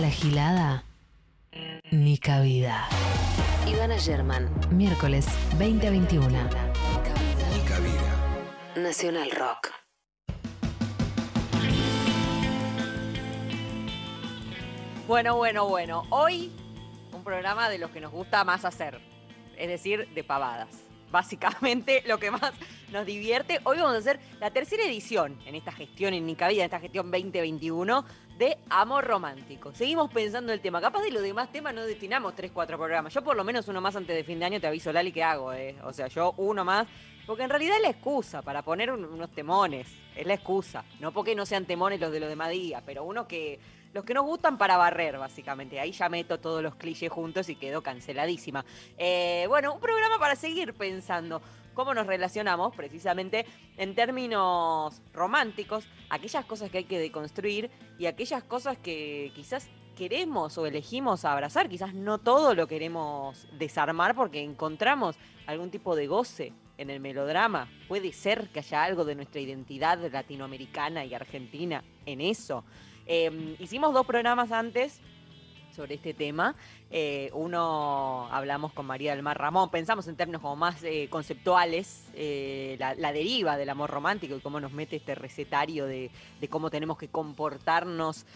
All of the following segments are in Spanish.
la gilada, ni cabida. Ivana German, miércoles 2021. Ni cabida. Nacional Rock. Bueno, bueno, bueno. Hoy un programa de los que nos gusta más hacer, es decir, de pavadas. Básicamente lo que más nos divierte. Hoy vamos a hacer la tercera edición en esta gestión, en Nica Vida, en esta gestión 2021 de Amor Romántico. Seguimos pensando el tema. Capaz de los demás temas no destinamos 3, 4 programas. Yo por lo menos uno más antes de fin de año te aviso, Lali, que hago. Eh? O sea, yo uno más. Porque en realidad es la excusa para poner un- unos temones. Es la excusa. No porque no sean temones los de los demás días, pero uno que los que nos gustan para barrer, básicamente. Ahí ya meto todos los clichés juntos y quedo canceladísima. Eh, bueno, un programa para seguir pensando cómo nos relacionamos, precisamente en términos románticos, aquellas cosas que hay que deconstruir y aquellas cosas que quizás queremos o elegimos abrazar, quizás no todo lo queremos desarmar porque encontramos algún tipo de goce en el melodrama. Puede ser que haya algo de nuestra identidad latinoamericana y argentina en eso. Eh, hicimos dos programas antes sobre este tema. Eh, uno hablamos con María del Mar Ramón, pensamos en términos como más eh, conceptuales, eh, la, deriva del amor romántico y cómo nos mete este recetario de, cómo tenemos que comportarnos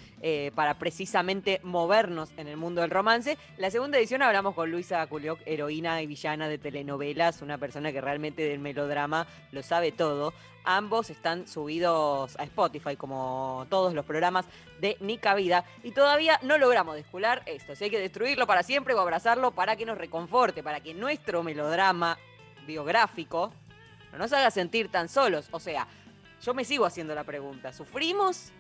para precisamente movernos en el mundo del romance. La segunda edición hablamos con Luisa Culioc, heroína y villana de telenovelas, una persona que realmente del melodrama lo sabe todo. Ambos están subidos a Spotify, como todos los programas de Nica Vida, y todavía no logramos descular esto. Si hay que destruirlo para siempre o abrazarlo para que nos reconforte, para que nuestro melodrama biográfico no nos haga sentir tan solos. O sea, yo me sigo haciendo la pregunta: ¿sufrimos?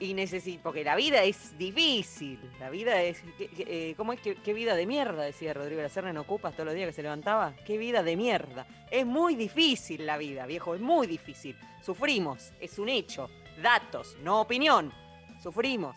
Y necesito, porque la vida es difícil, la vida es, ¿qué- qué- eh, ¿cómo es? ¿Qué, qué vida de mierda? Decía Rodrigo La Serna en Ocupas todos los días que se levantaba. ¿Qué vida de mierda? Es muy difícil la vida, viejo, es muy difícil. Sufrimos, es un hecho, datos, no opinión. Sufrimos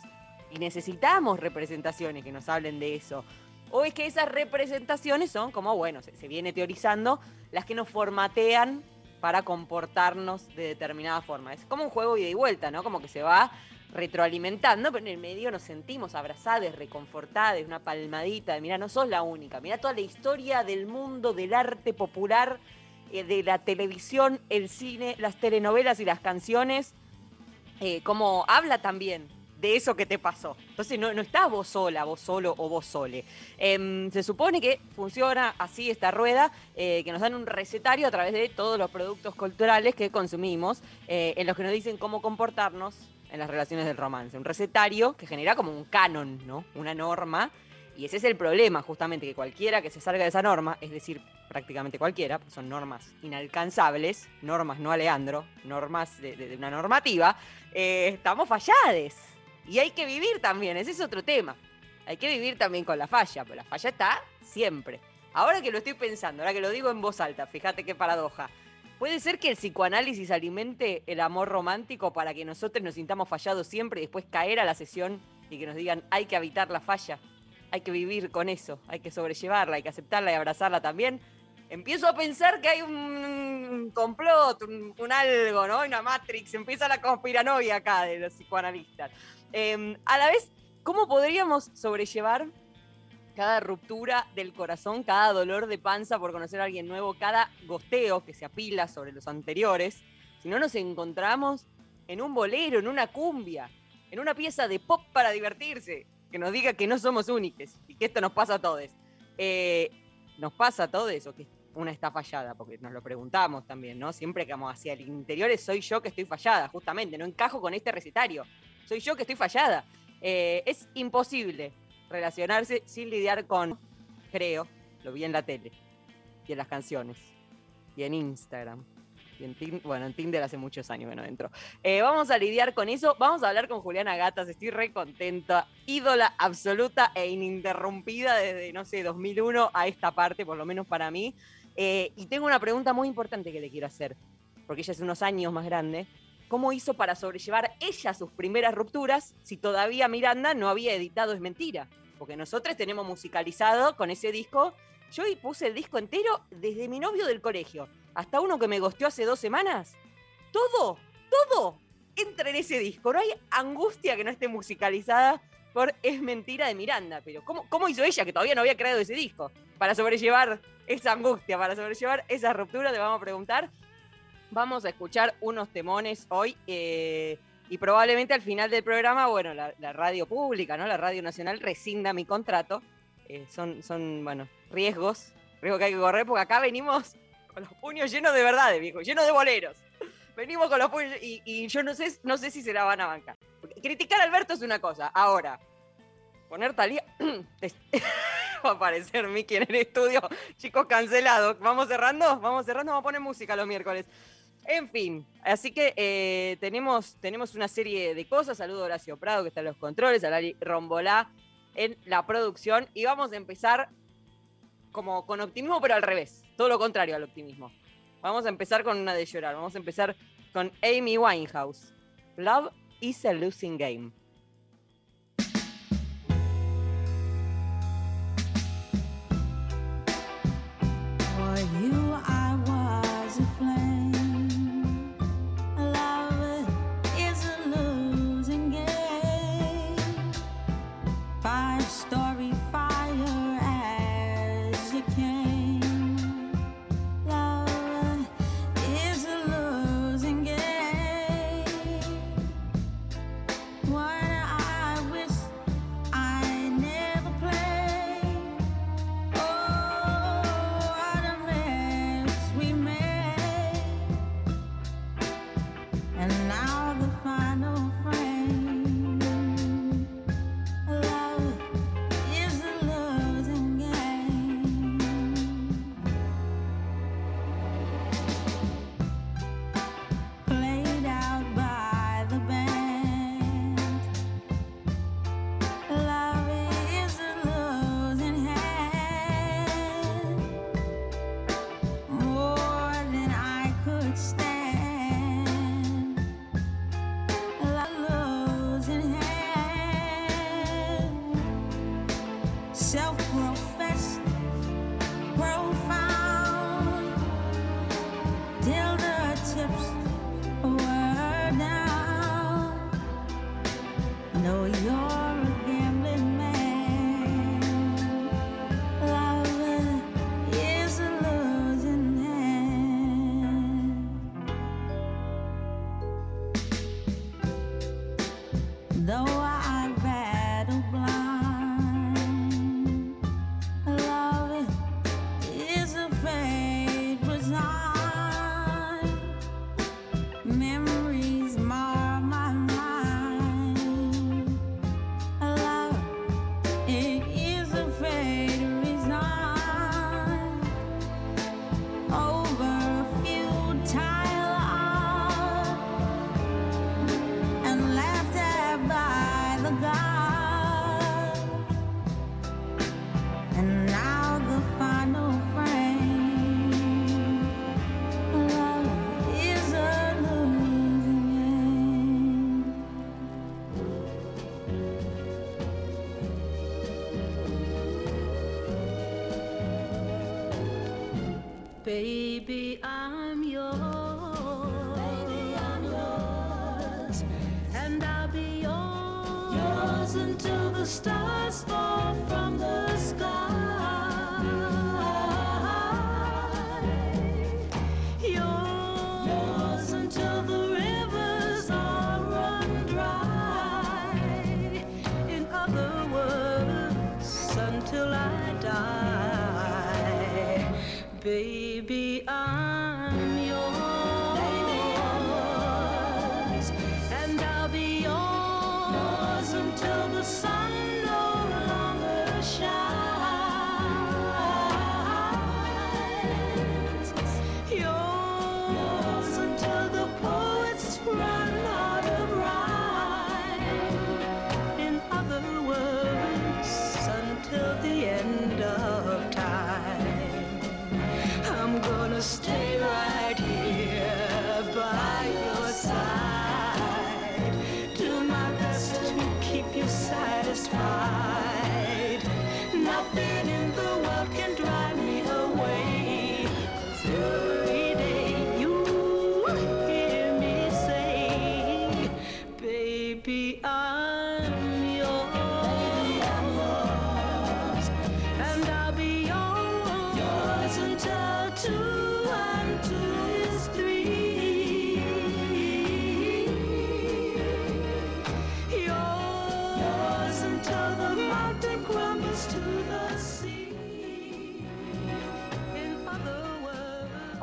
y necesitamos representaciones que nos hablen de eso. O es que esas representaciones son como, bueno, se, viene teorizando, las que nos formatean para comportarnos de determinada forma. Es como un juego ida y vuelta, ¿no? Como que se va retroalimentando, pero en el medio nos sentimos abrazadas, reconfortadas, una palmadita de, mira, no sos la única, mira toda la historia del mundo del arte popular, eh, de la televisión, el cine, las telenovelas y las canciones, eh, como habla también de eso que te pasó. Entonces no, no estás vos sola, vos solo o vos sole. Em, se supone que funciona así esta rueda, eh, que nos dan un recetario a través de todos los productos culturales que consumimos, eh, en los que nos dicen cómo comportarnos en las relaciones del romance. Un recetario que genera como un canon, ¿no? Una norma. Y ese es el problema, justamente, que cualquiera que se salga de esa norma, es decir, prácticamente cualquiera, pues son normas inalcanzables, normas no a Leandro, normas de una normativa, eh, estamos fallades. Y hay que vivir también, ese es otro tema. Hay que vivir también con la falla, pero la falla está siempre. Ahora que lo estoy pensando, ahora que lo digo en voz alta, fíjate qué paradoja. ¿Puede ser que el psicoanálisis alimente el amor romántico para que nosotros nos sintamos fallados siempre y después caer a la sesión y que nos digan hay que habitar la falla? Hay que vivir con eso, hay que sobrellevarla, hay que aceptarla y abrazarla también. Empiezo a pensar que hay un complot, un, algo, ¿no? Una Matrix, empieza la conspiranoia acá de los psicoanalistas. Eh, a la vez, ¿cómo podríamos sobrellevar cada ruptura del corazón, cada dolor de panza por conocer a alguien nuevo, cada gosteo que se apila sobre los anteriores, si no nos encontramos en un bolero, en una cumbia, en una pieza de pop para divertirse, que nos diga que no somos únicos y que esto nos pasa a todos. Eh, nos pasa a todos o que una está fallada, porque nos lo preguntamos también, ¿no? Siempre que vamos hacia el interior soy yo que estoy fallada, justamente, no encajo con este recetario, soy yo que estoy fallada. Eh, es imposible relacionarse sin lidiar con, creo, lo vi en la tele, y en las canciones, y en Instagram, y en Tin- bueno, en Tinder hace muchos años que no. Eh, vamos a lidiar con eso, vamos a hablar con Juliana Gatas, estoy re contenta, ídola absoluta e ininterrumpida desde, no sé, 2001 a esta parte, por lo menos para mí. Eh, y tengo una pregunta muy importante que le quiero hacer, porque ella es unos años más grande. ¿Cómo hizo para sobrellevar ella sus primeras rupturas si todavía Miranda no había editado Es Mentira? Porque nosotros tenemos musicalizado con ese disco. Yo y puse el disco entero desde mi novio del colegio hasta uno que me gosteó hace dos semanas. Todo, todo entra en ese disco. No hay angustia que no esté musicalizada por Es Mentira de Miranda. Pero ¿cómo, ¿cómo hizo ella, que todavía no había creado ese disco, para sobrellevar esa angustia, para sobrellevar esa ruptura? Te vamos a preguntar. Vamos a escuchar unos temones hoy. eh, y probablemente al final del programa, bueno, la, radio pública, ¿no? La Radio Nacional rescinda mi contrato. Eh, son, son, bueno, riesgos, riesgos que hay que correr, porque acá venimos con los puños llenos de verdades, viejo, llenos de boleros. Venimos con los puños y, y yo no sé, no sé si se la van a bancar. Criticar a Alberto es una cosa. Ahora, poner Talía. Va a aparecer Miki en el estudio. Chicos, cancelado. Vamos cerrando, vamos cerrando, vamos a poner música los miércoles. En fin, así que eh, tenemos, tenemos una serie de cosas. Saludo a Horacio Prado, que está en los controles, a Lali Rombolá en la producción. Y vamos a empezar como con optimismo, pero al revés. Todo lo contrario al optimismo. Vamos a empezar con una de llorar. Vamos a empezar con Amy Winehouse. Love is a losing game.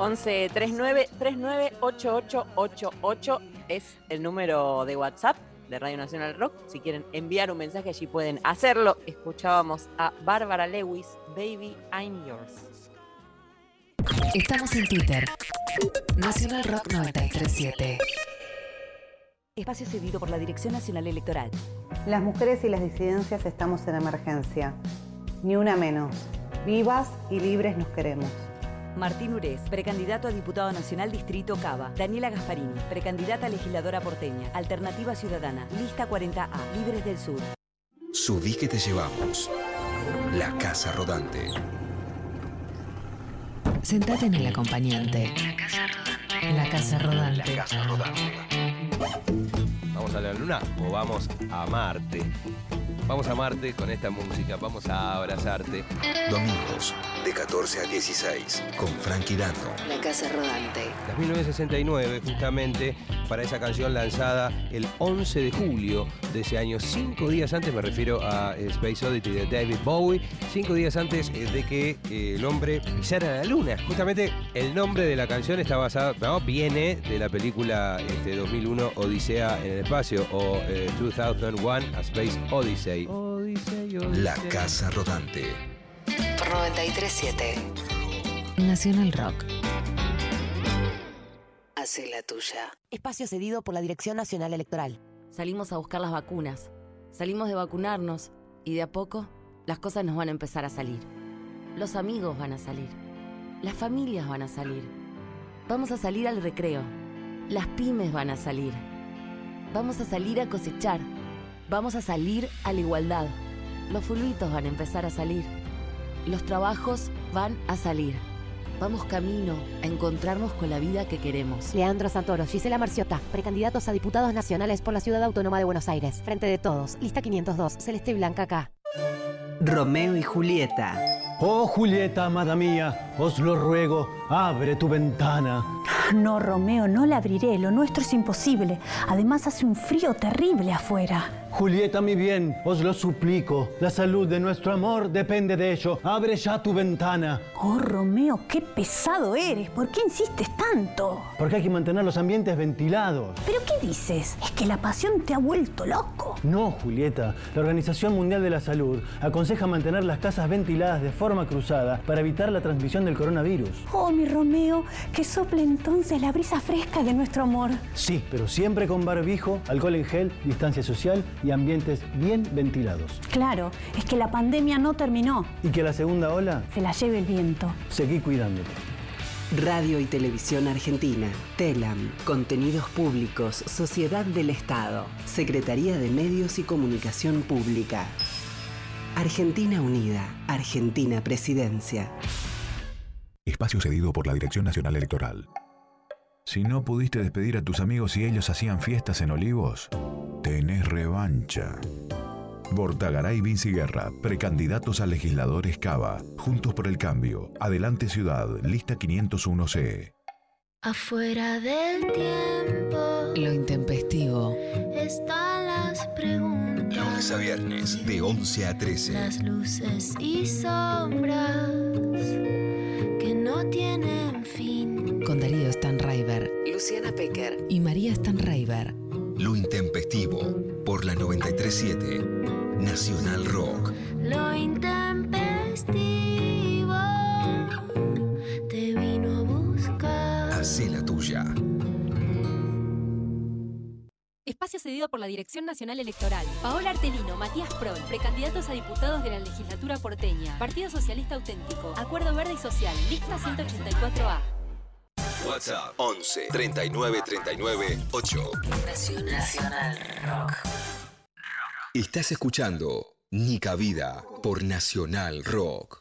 11 39 39 8888 es el número de WhatsApp de Radio Nacional Rock. Si quieren enviar un mensaje allí pueden hacerlo. Escuchábamos a Bárbara Lewis, Baby I'm Yours. Estamos en Twitter. Nacional Rock 937. Espacio cedido por la Dirección Nacional Electoral. Las mujeres y las disidencias estamos en emergencia. Ni una menos. Vivas y libres nos queremos. Martín Urés, precandidato a diputado nacional Distrito Cava. Daniela Gasparini, precandidata a legisladora porteña. Alternativa Ciudadana, lista 40A, Libres del Sur. Subí que te llevamos. La casa rodante. Sentate en el acompañante. La casa rodante. casa rodante. ¿Vamos a la luna o vamos a Marte? Vamos a Marte con esta música, vamos a abrazarte. Domingos, de 14 a 16, con Frankie Dano. La casa rodante. Las 1969, justamente, para esa canción lanzada el 11 de julio de ese año, cinco días antes, me refiero a Space Oddity de David Bowie, cinco días antes eh, de que eh, el hombre pisara la luna. Justamente el nombre de la canción está basado, no, viene de la película este, 2001 Odisea en el espacio o eh, 2001 A Space Odyssey. Odyssey, La Odyssey. casa rodante. Por 937. Nacional Rock. Hace la tuya. Espacio cedido por la Dirección Nacional Electoral. Salimos a buscar las vacunas, salimos de vacunarnos y de a poco las cosas nos van a empezar a salir. Los amigos van a salir, las familias van a salir, vamos a salir al recreo, las pymes van a salir, vamos a salir a cosechar, vamos a salir a la igualdad, los fulbitos van a empezar a salir, los trabajos van a salir. Vamos camino a encontrarnos con la vida que queremos. Leandro Santoro, Gisela Marciota, precandidatos a diputados nacionales por la Ciudad Autónoma de Buenos Aires. Frente de todos, lista 502, Celeste Blanca acá. Romeo y Julieta. Oh Julieta, amada mía, os lo ruego, abre tu ventana. No, Romeo, no la abriré. Lo nuestro es imposible. Además hace un frío terrible afuera. Julieta, mi bien, os lo suplico. La salud de nuestro amor depende de ello. Abre ya tu ventana. Oh, Romeo, qué pesado eres. ¿Por qué insistes tanto? Porque hay que mantener los ambientes ventilados. ¿Pero qué dices? ¿Es que la pasión te ha vuelto loco? No, Julieta. La Organización Mundial de la Salud aconseja mantener las casas ventiladas de forma cruzada para evitar la transmisión del coronavirus. Oh, mi Romeo, que sople entonces la brisa fresca de nuestro amor. Sí, pero siempre con barbijo, alcohol en gel, distancia social y ambientes bien ventilados. Claro, es que la pandemia no terminó. Y que la segunda ola, Se la lleve el viento. seguí cuidándote. Radio y Televisión Argentina. TELAM. Contenidos Públicos. Sociedad del Estado. Secretaría de Medios y Comunicación Pública. Argentina Unida. Argentina Presidencia. Espacio cedido por la Dirección Nacional Electoral. Si no pudiste despedir a tus amigos y ellos hacían fiestas en Olivos, tenés revancha. Bortagaray Vinci Guerra, precandidatos a legisladores Cava, Juntos por el Cambio, Adelante Ciudad, lista 501C. Afuera del tiempo Lo intempestivo. están las preguntas, Lunes a viernes, de 11 a 13. las luces y sombras que no tienen fin. Con Darío Stanraiver, Luciana Pecker y María Stanraiver. Lo intempestivo, por la 937, Nacional Rock. Lo intempestivo te vino a buscar. Hacé la tuya. Espacio cedido por la Dirección Nacional Electoral. Paola Artelino, Matías Prol, precandidatos a diputados de la legislatura porteña. Partido Socialista Auténtico. Acuerdo Verde y Social. Lista 184A. WhatsApp 11 39 39 8. Nacional Rock. Estás escuchando Nica Vida por Nacional Rock.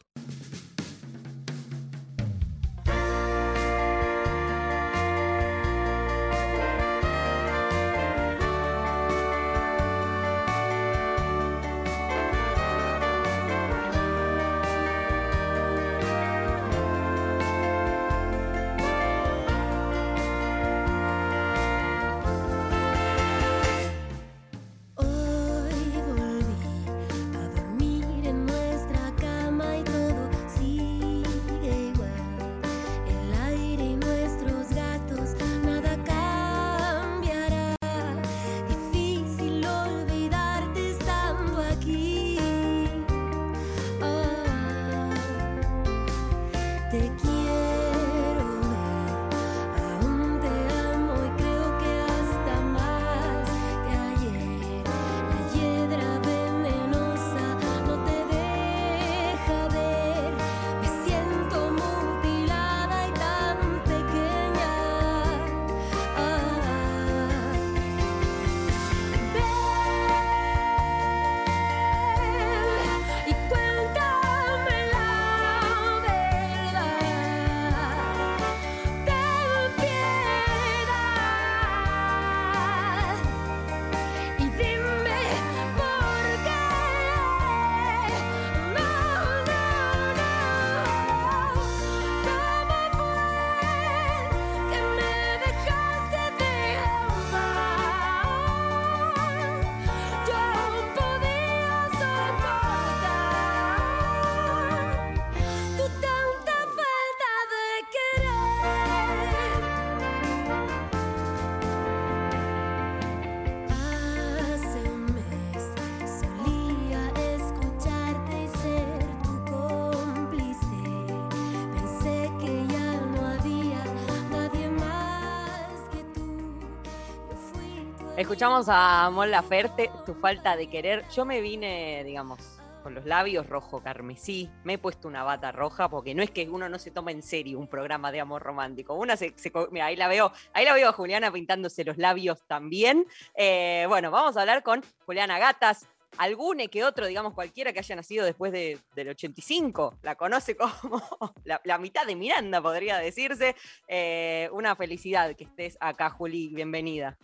Escuchamos a Mon Laferte, tu falta de querer. Yo me vine, digamos, con los labios rojo carmesí. Me he puesto una bata roja porque no es que uno no se tome en serio un programa de amor romántico. Una se, mira, ahí la veo, ahí la veo a Juliana pintándose los labios también. Eh, bueno, vamos a hablar con Juliana Gatas. Algune que otro, digamos, cualquiera que haya nacido después de- del 85, la conoce como la, la mitad de Miranda, podría decirse. Eh, una felicidad que estés acá, Juli, bienvenida.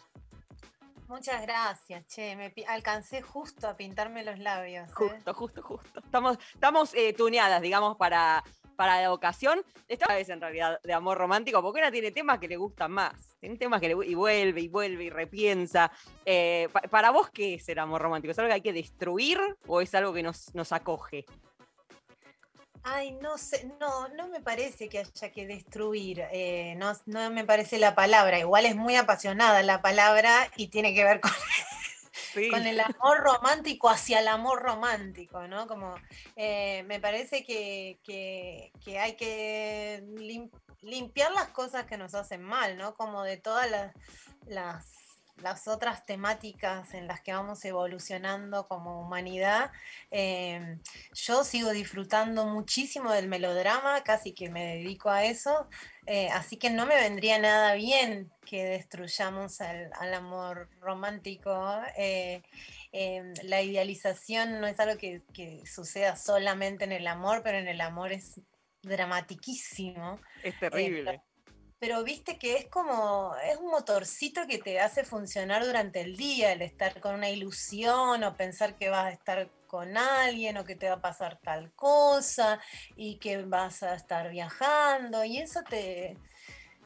Muchas gracias, che. Me alcancé justo a pintarme los labios. ¿eh? Justo, justo, justo. Estamos, estamos eh, tuneadas, digamos, para, para la ocasión. Esta vez en realidad de amor romántico, porque una tiene temas que le gustan más. Tiene temas que le y vuelve y vuelve y repiensa. Eh, pa- para vos, ¿qué es el amor romántico? ¿Es algo que hay que destruir o es algo que nos, nos acoge? Ay, no sé, no, no me parece que haya que destruir, eh, no, no me parece la palabra, igual es muy apasionada la palabra y tiene que ver con, con el amor romántico hacia el amor romántico, ¿no? Como eh, me parece que, que- que hay que lim- limpiar las cosas que nos hacen mal, ¿no? Como de todas las, las, las otras temáticas en las que vamos evolucionando como humanidad. Eh, yo sigo disfrutando muchísimo del melodrama, casi que me dedico a eso, eh, así que no me vendría nada bien que destruyamos al, amor romántico. eh, eh, la idealización no es algo que, que suceda solamente en el amor, pero en el amor es dramatiquísimo. Es terrible. Pero viste que es como, es un motorcito que te hace funcionar durante el día, el estar con una ilusión o pensar que vas a estar con alguien o que te va a pasar tal cosa y que vas a estar viajando y eso te...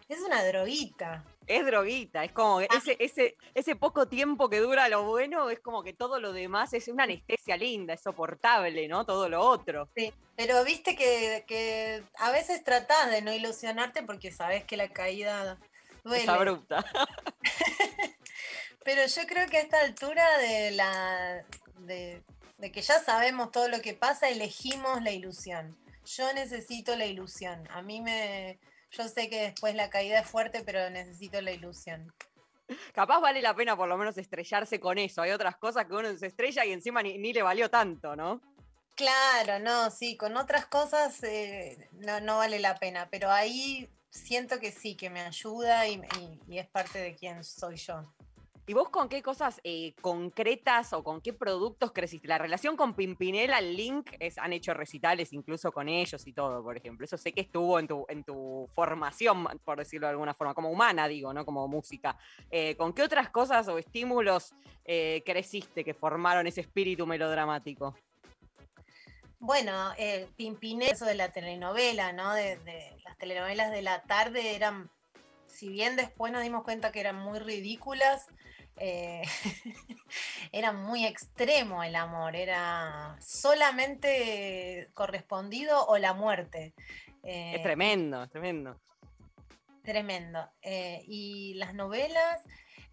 Es una droguita. Es droguita, es como que ese, ese, ese poco tiempo que dura lo bueno, es como que todo lo demás es una anestesia linda, es soportable, ¿no? Todo lo otro. Sí, pero viste que, que a veces tratás de no ilusionarte porque sabes que la caída duele. Es abrupta. Pero yo creo que a esta altura de la de, de que ya sabemos todo lo que pasa, elegimos la ilusión. Yo necesito la ilusión. A mí me. Yo sé que después la caída es fuerte, pero necesito la ilusión. Capaz vale la pena por lo menos estrellarse con eso. Hay otras cosas que uno se estrella y encima ni, ni le valió tanto, ¿no? Claro, no, sí, con otras cosas eh, no, no vale la pena, pero ahí siento que sí, que me ayuda y, y- y es parte de quién soy yo. ¿Y vos con qué cosas eh, concretas o con qué productos creciste? La relación con Pimpinela, el link, es, han hecho recitales incluso con ellos y todo, por ejemplo. Eso sé que estuvo en tu, en tu formación, por decirlo de alguna forma, como humana, digo, ¿no? Como música. Eh, ¿Con qué otras cosas o estímulos eh, creciste que formaron ese espíritu melodramático? Bueno, el Pimpinela, eso de la telenovela, ¿no? De las telenovelas de la tarde eran, si bien después nos dimos cuenta que eran muy ridículas, eh, era muy extremo el amor, era solamente correspondido o la muerte. Eh, Es tremendo, es tremendo. Tremendo. Eh, y las novelas,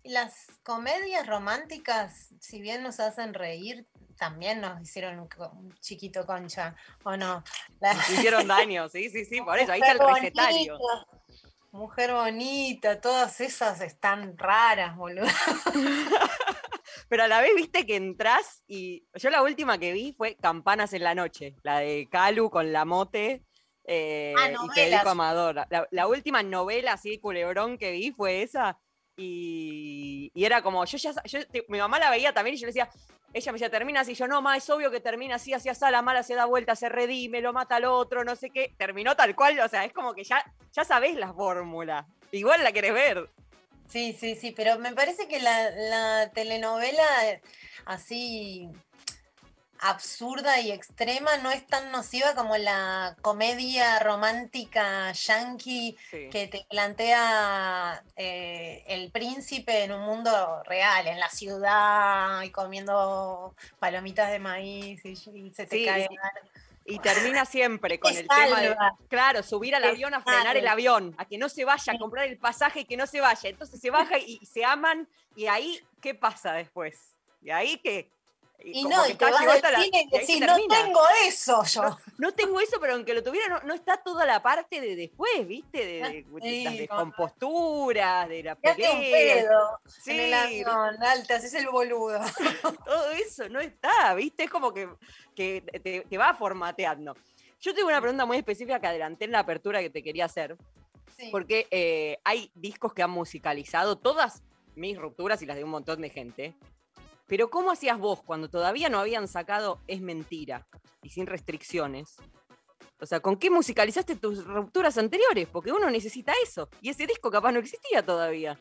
las comedias románticas, si bien nos hacen reír, también nos hicieron un, chiquito concha, ¿o no? La- Hicieron daño, sí, sí, sí, por eso, ahí está el recetario. Mujer bonita, todas esas están raras, boludo. Pero a la vez viste que entras y yo la última que vi fue Campanas en la noche, la de Calu con la mote eh, Ah, y. Federico Amador. La, la última novela así culebrón que vi fue esa y, era como, yo ya, yo, mi mamá la veía también y yo le decía, ella me decía, termina así, yo no, ma, es obvio que termina así, así, así, la mala se da vuelta, se redime, lo mata al otro, no sé qué, terminó tal cual, o sea, es como que ya, ya sabés la fórmula, igual la querés ver. Sí, sí, sí, pero me parece que la, la telenovela eh, así absurda y extrema no es tan nociva como la comedia romántica yankee Sí. que te plantea eh, el príncipe en un mundo real, en la ciudad, y comiendo palomitas de maíz y, y se te Sí, cae. y- Y termina siempre con el tema de, claro, subir al Te avión a frenar el avión, a que no se vaya, a comprar el pasaje y que no se vaya. Entonces se baja y, y se aman, y ahí, ¿qué pasa después? ¿Y ahí qué? Y como no, que y te vas del hasta la- cine y decís, no tengo eso yo. No, no tengo eso, pero aunque lo tuviera, no, no está toda la parte de después, ¿viste? De, de- de Sí, las descomposturas, de la Quédate un pelea. pedo Sí, en el avión, alta, haces el boludo. todo eso no está, ¿viste? Es como que, que te, te va formateando. Yo tengo una pregunta muy específica que adelanté en la apertura que te quería hacer, Sí. porque eh, hay discos que han musicalizado todas mis rupturas y las de un montón de gente. Pero ¿cómo hacías vos cuando todavía no habían sacado Es Mentira y sin restricciones? O sea, ¿con qué musicalizaste tus rupturas anteriores? Porque uno necesita eso. Y ese disco capaz no existía todavía.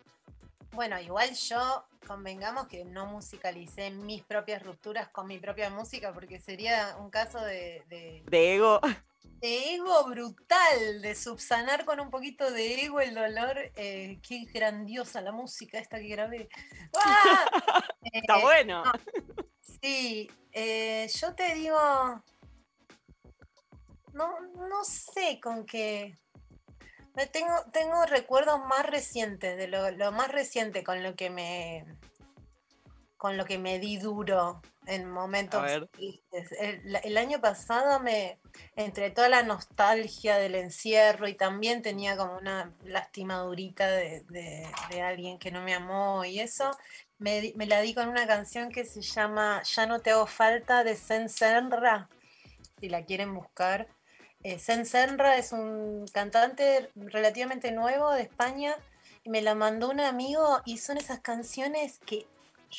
Bueno, igual yo convengamos que no musicalicé mis propias rupturas con mi propia música porque sería un caso de, de- De ego. De ego brutal, de subsanar con un poquito de ego el dolor. Eh, qué grandiosa la música esta que grabé. ¡Ah! Está Eh, bueno. no, sí, eh, yo te digo, no, no sé con qué. Me Tengo, tengo recuerdos más recientes, de lo, lo más reciente con lo que me con lo que me di duro en momentos tristes. El, el año pasado me, entre toda la nostalgia del encierro y también tenía como una lastimadurita de, de- de alguien que no me amó y eso, me, me la di con una canción que se llama Ya no te hago falta de Sen Senra, si la quieren buscar. Eh, Sen Senra es un cantante relativamente nuevo de España y me la mandó un amigo y son esas canciones que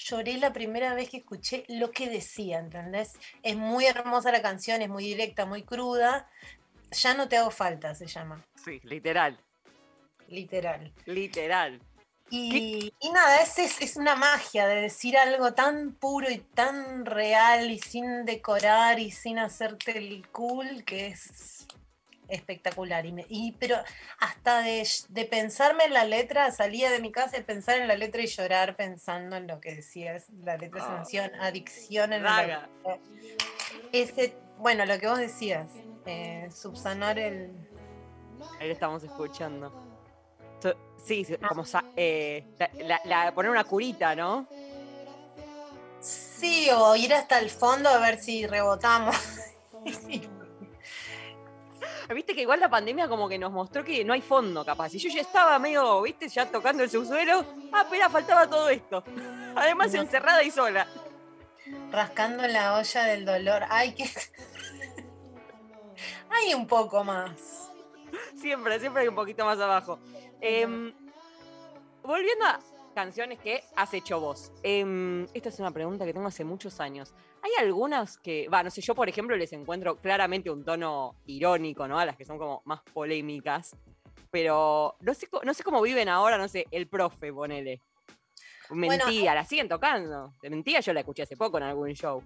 lloré la primera vez que escuché lo que decía, ¿entendés? Es muy hermosa la canción, es muy directa, muy cruda. Ya no te hago falta, se llama, Sí, literal. literal. Literal. Y, y nada, es, es, es una magia de decir algo tan puro y tan real y sin decorar y sin hacerte el cool que es espectacular. Y me- y, pero hasta de, de pensarme en la letra, salía de mi casa y pensar en la letra y llorar pensando en lo que decías. La letra Ah. menciona adicción en la Ese, bueno, lo que vos decías, eh, subsanar el, Ahí lo estamos escuchando. Sí, sí, como eh, la- la- la- poner una curita, ¿no? Sí, o ir hasta el fondo a ver si rebotamos. Viste que igual la pandemia como que nos mostró que no hay fondo, capaz. Y yo ya estaba medio, viste, ya tocando el subsuelo. Ah, espera, faltaba todo esto. Además, No. encerrada y sola. Rascando la olla del dolor. Ay, que. Hay un poco más. Siempre, siempre hay un poquito más abajo. Em, volviendo a canciones que has hecho vos. Em, esta es una pregunta que tengo hace muchos años. Hay algunas que, va, no sé, yo por ejemplo les encuentro claramente un tono irónico, ¿no? A las que son como más polémicas. Pero no sé, no sé cómo viven ahora, no sé, el profe, ponele. Mentía, la siguen tocando. De mentira yo la escuché hace poco en algún show.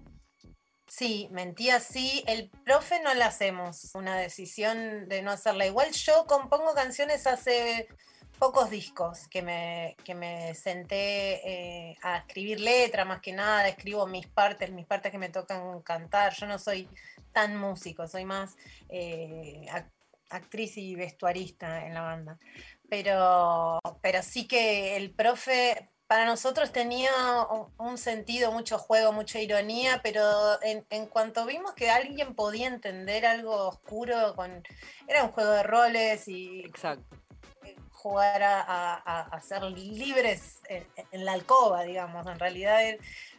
Sí, mentía sí. El profe no la hacemos. Una decisión de no hacerla. Igual yo compongo canciones hace pocos discos que me, que me senté eh, a escribir letra más que nada, escribo mis partes, mis partes que me tocan cantar. Yo no soy tan músico, soy más eh, ac- actriz y vestuarista en la banda. Pero, pero sí que el profe para nosotros tenía un sentido, mucho juego, mucha ironía, pero en, en cuanto vimos que alguien podía entender algo oscuro, con, era un juego de roles y Exacto. Jugar a, ser libres en, la alcoba, digamos. En realidad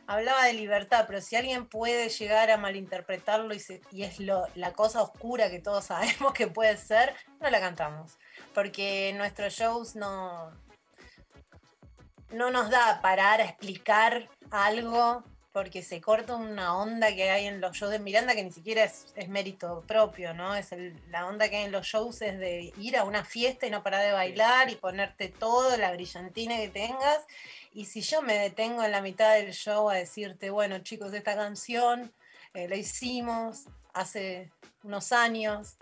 hablaba de libertad, pero si alguien puede llegar a malinterpretarlo y, y es lo- la cosa oscura que todos sabemos que puede ser, no la cantamos. Porque nuestros shows no, no nos da parar a explicar algo porque se corta una onda que hay en los shows de Miranda que ni siquiera es, es mérito propio, ¿no? Es el- la onda que hay en los shows es de ir a una fiesta y no parar de bailar y ponerte todo, la brillantina que tengas. Y si yo me detengo en la mitad del show a decirte, bueno chicos, esta canción eh, la hicimos hace unos años.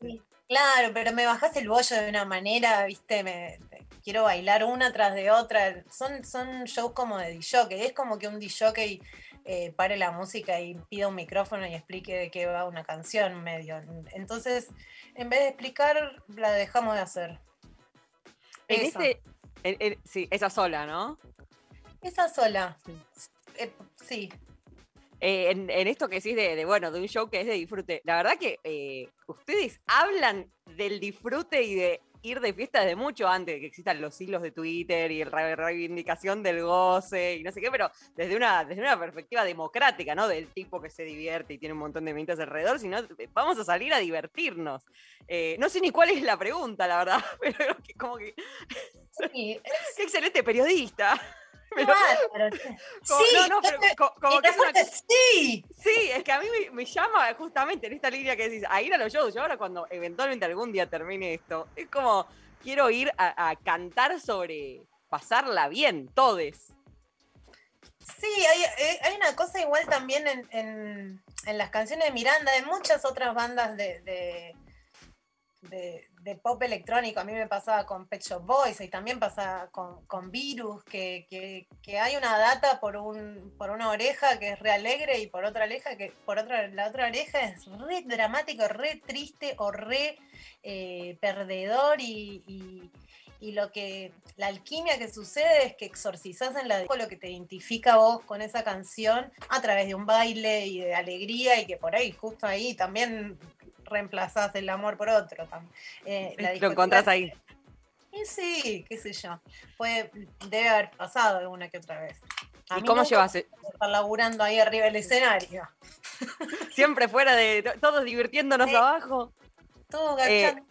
sí, Claro, pero me bajás el bollo de una manera, viste, me, quiero bailar una tras de otra. Son, son shows como de DJ, es como que un DJ eh, pare la música y pida un micrófono y explique de qué va una canción medio. Entonces, en vez de explicar, la dejamos de hacer. En Esa. este. sí, esa sola, ¿no? Esa sola. eh, sí. Eh, en, en esto que decís de, de, bueno, de un show que es de disfrute, la verdad que eh, ustedes hablan del disfrute y de ir de fiesta desde mucho antes de que existan los hilos de Twitter y la reivindicación del goce y no sé qué, pero desde una, desde una perspectiva democrática, ¿no? Del tipo que se divierte y tiene un montón de mentes alrededor, sino vamos a salir a divertirnos. Eh, no sé ni cuál es la pregunta, la verdad, pero creo que como que... Sí, ¡Qué excelente periodista! Pero- Bárbaro. como- sí, no, no, pero entonces- co- como y que es una sí. Sí, es que a mí me, me llama justamente en esta línea que decís, a ir a los shows. Yo ahora cuando eventualmente algún día termine esto, es como, quiero ir a, a cantar sobre pasarla bien, todes. Sí, hay, hay- hay una cosa igual también en, en- en las canciones de Miranda, de muchas otras bandas de, de, de- de pop electrónico. A mí me pasaba con Pet Shop Boys y también pasa con, Virus, que, que- hay una data por, un, por una oreja que es re alegre y por otra oreja que por otra, la otra oreja es re dramático, re triste o re eh, perdedor y, y- lo que la alquimia que sucede es que exorcizás en la lo que te identifica vos con esa canción a través de un baile y de alegría y que por ahí, justo ahí, también reemplazás el amor por otro. tam- eh, la Lo encontrás ahí. Y sí, qué sé yo. Puede, debe haber pasado alguna que otra vez. A ¿Y cómo llevas? gusta Estar laburando ahí arriba del escenario. Siempre fuera de to- todos divirtiéndonos abajo. Todo Eh, gachando.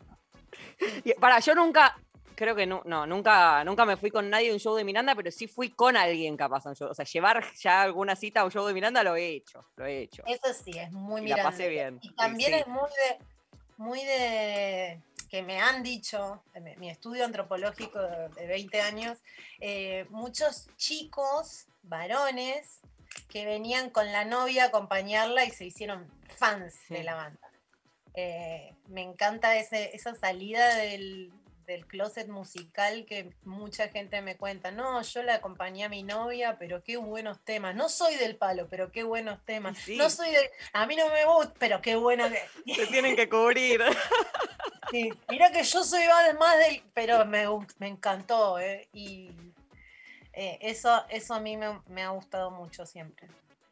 para, yo nunca, creo que no, no, nunca, nunca me fui con nadie a un show de Miranda, pero sí fui con alguien capaz a un show. O sea, llevar ya alguna cita a un show de Miranda lo he hecho, lo he hecho. Eso sí, es muy Y la Miranda. pasé bien. Y también Sí. es muy de, muy de que me han dicho, en mi- estudio antropológico de, de 20 años, eh, muchos chicos, varones, que venían con la novia a acompañarla y se hicieron fans de la banda. Eh, me encanta ese, esa salida del, del closet musical que mucha gente me cuenta. No, yo la acompañé a mi novia, pero qué buenos temas. No soy del palo, pero qué buenos temas. sí. No soy del. A mí no me gusta, pero qué bueno que. Se tienen que cubrir. Sí, mira que yo soy más del. Pero me, me encantó, ¿eh? Y eh, eso, eso a mí me, me ha gustado mucho siempre.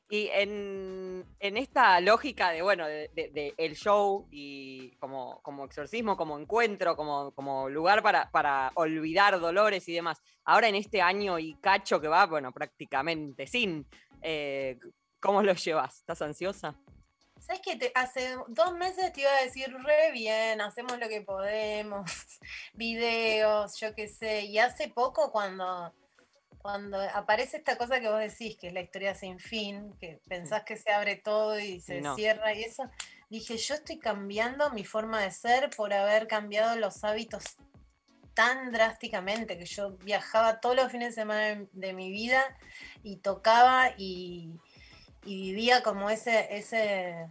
Y en, en esta lógica de, bueno, de, el show y como, como exorcismo, como encuentro, como, como lugar para, para olvidar dolores y demás, ahora en este año y cacho que va, bueno, prácticamente sin, eh, ¿cómo lo llevas? ¿Estás ansiosa? ¿Sabes qué? Te- hace dos meses te iba a decir re bien, hacemos lo que podemos, videos, yo qué sé. Y hace poco cuando, cuando aparece esta cosa que vos decís, que es la historia sin fin, que pensás que se abre todo y se no. cierra y eso, dije, yo estoy cambiando mi forma de ser por haber cambiado los hábitos tan drásticamente que yo viajaba todos los fines de semana de, de mi vida y tocaba y, y vivía como ese, ese,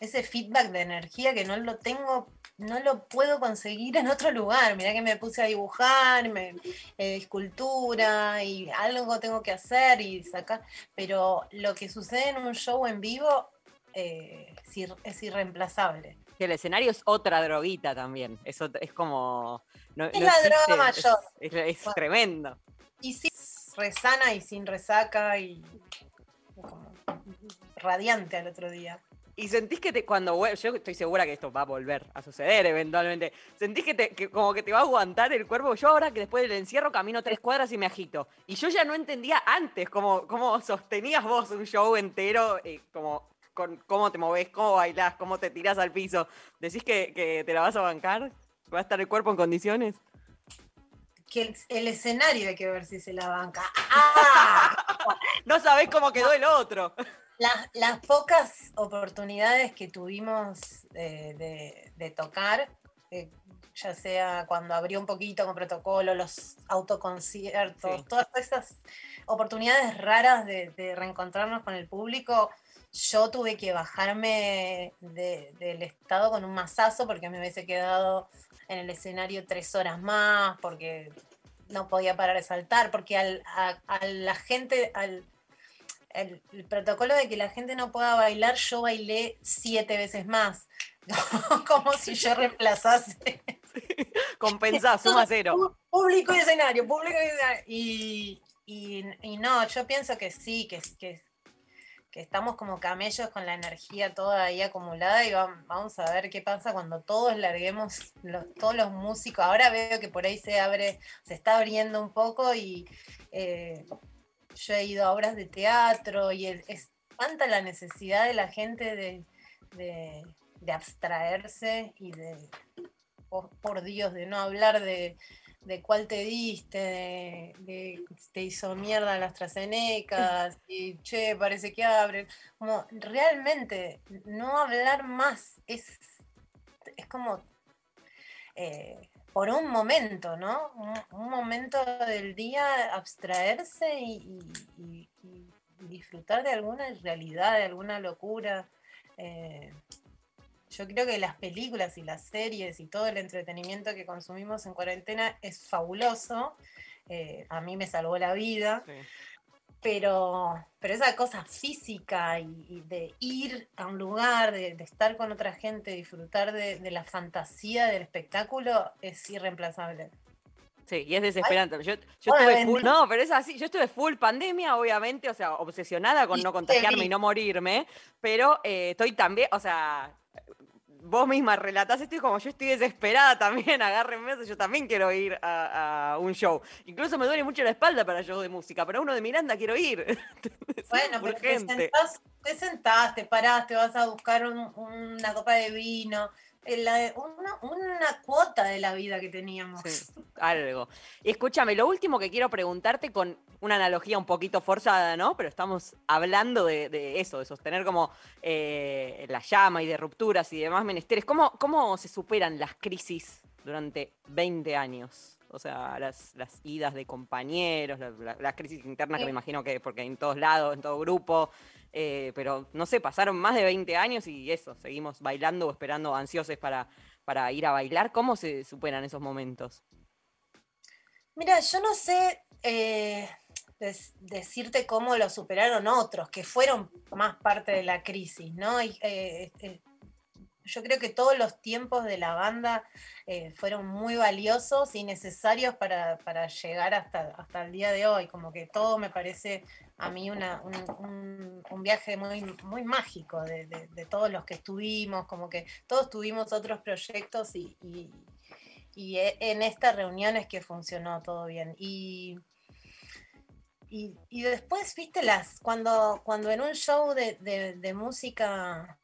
ese feedback de energía que no lo tengo, no lo puedo conseguir en otro lugar. Mirá que me puse a dibujar, me, eh, escultura y algo tengo que hacer y sacar, pero lo que sucede en un show en vivo eh, es ir- es irreemplazable. El escenario es otra droguita también. Eso es como. no- Es no la droga mayor. Es, es- es Bueno. tremendo. Y sí, resana y sin resaca y como radiante al otro día. Y sentís que te, cuando yo estoy segura que esto va a volver a suceder eventualmente. Sentís que, te, que como que te va a aguantar el cuerpo. Yo ahora que después del encierro camino tres cuadras y me agito. Y yo ya no entendía antes cómo, cómo sostenías vos un show entero, eh, como con cómo te movés, cómo bailás, cómo te tirás al piso. ¿Decís que, que te la vas a bancar? ¿Va a estar el cuerpo en condiciones? Que el, el escenario hay que ver si se la banca. ¡Ah! No sabés cómo quedó el otro. Las, las pocas oportunidades que tuvimos de, de- de tocar, eh, ya sea cuando abrió un poquito con protocolo, los autoconciertos, Sí. todas esas oportunidades raras de, de reencontrarnos con el público, yo tuve que bajarme de- del estado con un mazazo porque me hubiese quedado en el escenario tres horas más, porque no podía parar de saltar, porque al- a, a la gente, al, el, el protocolo de que la gente no pueda bailar, yo bailé siete veces más. Como si yo reemplazase. Compensás, suma cero. Público y escenario, público y escenario. Y, y, y no, yo pienso que sí, que, que, que estamos como camellos con la energía toda ahí acumulada y vam- vamos a ver qué pasa cuando todos larguemos, los, todos los músicos. Ahora veo que por ahí se abre, se está abriendo un poco y eh, yo he ido a obras de teatro y es, es tanta la necesidad de la gente de, de- abstraerse y de, por, Dios, de no hablar de, de cuál te diste, de, de te hizo mierda las AstraZenecas, y che, parece que abren. Como realmente no hablar más es, es como eh, por un momento, ¿no? Un, momento del día abstraerse y, disfrutar de alguna realidad, de alguna locura. Eh, yo creo que las películas y las series y todo el entretenimiento que consumimos en cuarentena es fabuloso. Eh, a mí me salvó la vida. Pero, pero esa cosa física y, y de ir a un lugar, de, de estar con otra gente, disfrutar de, de la fantasía del espectáculo es irreemplazable. Sí, y es desesperante. Yo, estuve full, no, pero es así, yo estuve full pandemia, obviamente, o sea, obsesionada con Y no contagiarme y no morirme, pero eh, estoy también, o sea, vos misma relatás esto y como yo estoy desesperada también, agárrenme, yo también quiero ir a, a un show. Incluso me duele mucho la espalda para show de música, pero uno de Miranda quiero ir. Bueno, pero te sentás, te sentás, te parás, te vas a buscar un- una copa de vino, la- una, una cuota de la vida que teníamos. Sí, algo. Y escúchame, lo último que quiero preguntarte con una analogía un poquito forzada, ¿no? Pero estamos hablando de, de eso, de sostener como eh, la llama y de rupturas y demás menesteres. ¿Cómo, ¿Cómo se superan las crisis durante 20 años? O sea, las, las idas de compañeros, la- la- las crisis internas que me imagino que, porque en todos lados, en todo grupo, eh, pero no sé, pasaron más de 20 años y eso, seguimos bailando o esperando ansiosos para, para ir a bailar. ¿Cómo se superan esos momentos? Mira, yo no sé eh, decirte cómo lo superaron otros, que fueron más parte de la crisis, ¿no? Eh, yo creo que todos los tiempos de la banda eh, fueron muy valiosos y necesarios para, para llegar hasta, hasta el día de hoy. Como que todo me parece a mí un, un- viaje muy, muy mágico de, de- todos los que estuvimos, como que todos tuvimos otros proyectos y, y- y e- en estas reuniones que funcionó todo bien. Y, y, y después, viste, las cuando, cuando en un show de- de música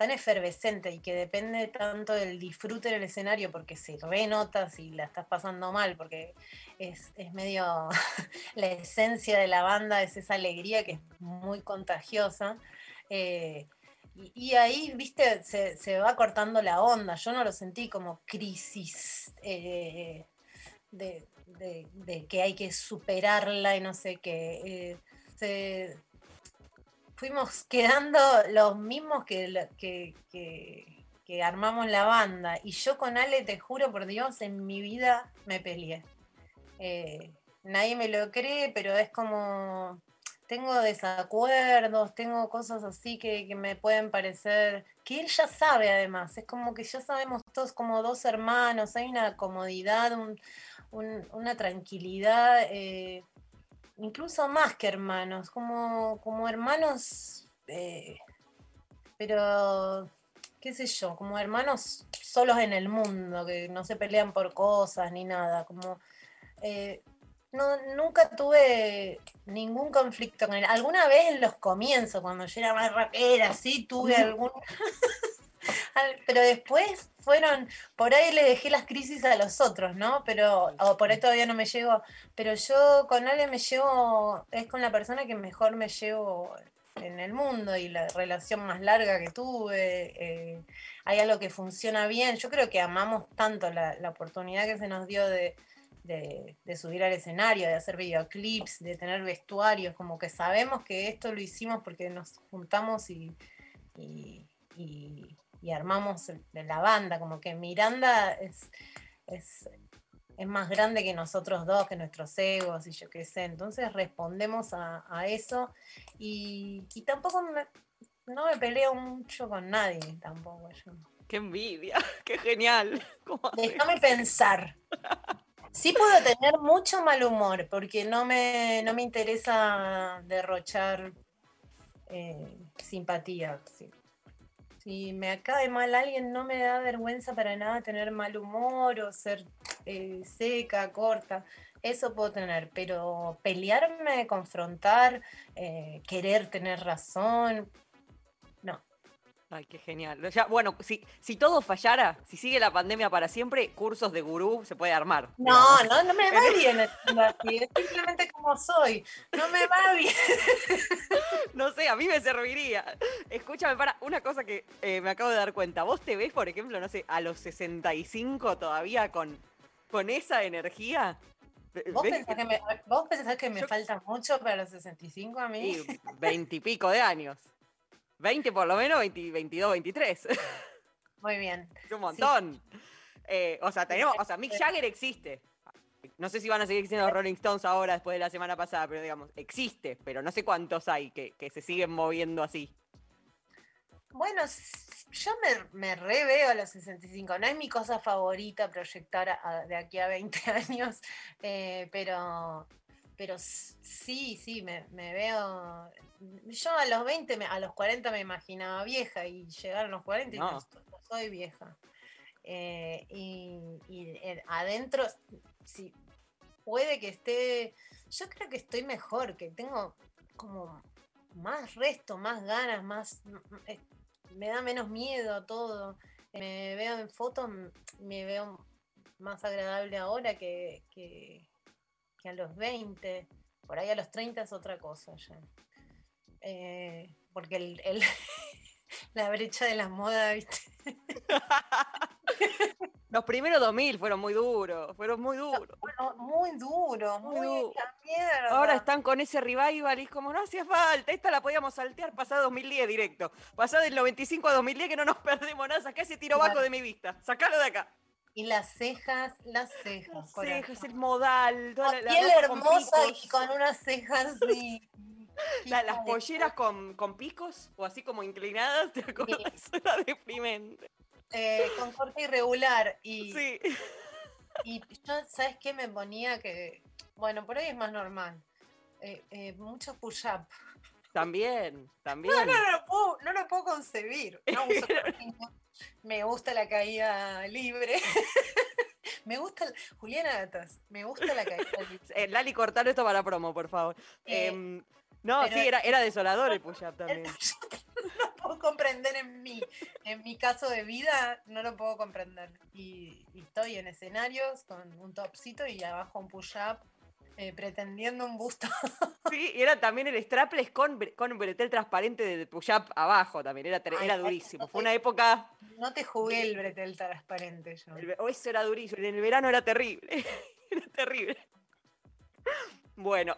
tan efervescente y que depende tanto del disfrute en el escenario porque se renota si la estás pasando mal, porque es, es medio la esencia de la banda, es esa alegría que es muy contagiosa. eh, y, ahí, viste, se, se va cortando la onda. Yo no lo sentí como crisis eh, de, de- que hay que superarla y no sé qué. eh, fuimos quedando los mismos que, que, armamos la banda. Y yo con Ale, te juro por Dios, en mi vida me peleé. Eh, nadie me lo cree, pero es como tengo desacuerdos, tengo cosas así que, que me pueden parecer, que él ya sabe además, es como que ya sabemos todos como dos hermanos, hay una comodidad, un- un- una tranquilidad, eh, incluso más que hermanos, como, como hermanos, eh, pero qué sé yo, como hermanos solos en el mundo, que no se pelean por cosas ni nada, como... eh, no, nunca tuve ningún conflicto con él. Alguna vez en los comienzos, cuando yo era más rapera, sí tuve algún. Al- Pero después fueron. Por ahí le dejé las crisis a los otros, ¿no? Pero. O por ahí todavía no me llego. Pero yo con Ale me llevo. Es con la persona que mejor me llevo en el mundo y la relación más larga que tuve. eh, hay algo que funciona bien. Yo creo que amamos tanto la, oportunidad que se nos dio de, de, subir al escenario, de hacer videoclips, de tener vestuarios, como que sabemos que esto lo hicimos porque nos juntamos y, y- y armamos la banda, como que Miranda es, es, es más grande que nosotros dos, que nuestros egos y yo qué sé, entonces respondemos a, a eso y, y tampoco me, no me peleo mucho con nadie, tampoco yo. Qué envidia, qué genial. Déjame pensar. Sí puedo tener mucho mal humor, porque no me, no me interesa derrochar eh, simpatía. sí. Si me cae mal alguien, no me da vergüenza para nada tener mal humor o ser eh, seca, corta. Eso puedo tener, pero pelearme, confrontar, eh, querer tener razón. Ay, qué genial. Ya, bueno, si, si todo fallara, si sigue la pandemia para siempre, cursos de gurú se puede armar. No, digamos. no, no me va bien así, es simplemente como soy. No me va bien. No sé, a mí me serviría. Escúchame, para, una cosa que eh, me acabo de dar cuenta. ¿Vos te ves, por ejemplo, no sé, a los 65 todavía con, con esa energía? ¿Vos ¿Ves pensás que me, vos pensás que me falta mucho para los 65 a mí? Y veintipico de años. 20 por lo menos, 20, 22, 23. Muy bien. Es un montón. Eh, o sea, tenemos, o sea, Mick Jagger existe. No sé si van a seguir existiendo los Rolling Stones ahora después de la semana pasada, pero digamos, existe, pero no sé cuántos hay que, que se siguen moviendo así. Bueno, yo me, me re veo a los 65. No es mi cosa favorita proyectar a- de aquí a 20 años, eh, pero, pero sí, sí, me, me veo. Yo a los 20, me- a los 40 me imaginaba vieja y llegaron los 40 y no, No. soy vieja. Eh, y y, eh, adentro, sí, puede que esté. Yo creo que estoy mejor, que tengo como más resto, más ganas, más. m- m- eh, Me da menos miedo todo. Me veo en fotos, me veo más agradable ahora que, que, que a los 20. Por ahí a los 30 es otra cosa ya. Eh, porque el, el- la brecha de la moda, ¿viste? Los primeros 2000 fueron muy duros, fueron muy duros. Bueno, muy duro, muy, mierda. Ahora están con ese revival y es como, no hacía falta, esta la podíamos saltear pasado 2010 directo. Pasado del 95 a 2010 que no nos perdemos nada, sacá ese tiro bajo de mi vista, sacalo de acá. Y las cejas, las cejas. Las cejas, el modal, toda la, la piel hermosa y con unas cejas. La- las polleras con, con picos o así como inclinadas, ¿te acuerdas? Era deprimente. eh, con corte irregular y, Sí. y yo, ¿sabes qué me ponía? Que, bueno, por ahí es más normal. Eh, eh, mucho push-up. También, también. No, no, no, lo puedo, no lo puedo concebir. No uso me gusta la caída libre. me gusta, el- Juliana Gatas, me gusta la caída libre. Eh, Lali, cortalo esto para promo, por favor. Eh, Em, no, pero- sí, era, era desolador el push-up también. no puedo comprender en mí. En mi caso de vida, no lo puedo comprender. Y, y estoy en escenarios con un topcito y abajo un push-up, eh, pretendiendo un busto. Sí, y era también el strapless con, con bretel transparente de push-up abajo también, era, Ay, era durísimo. no Fue una época, No te jugué el bretel transparente yo. el oh, eso era durísimo, en el verano era terrible, era terrible. Bueno,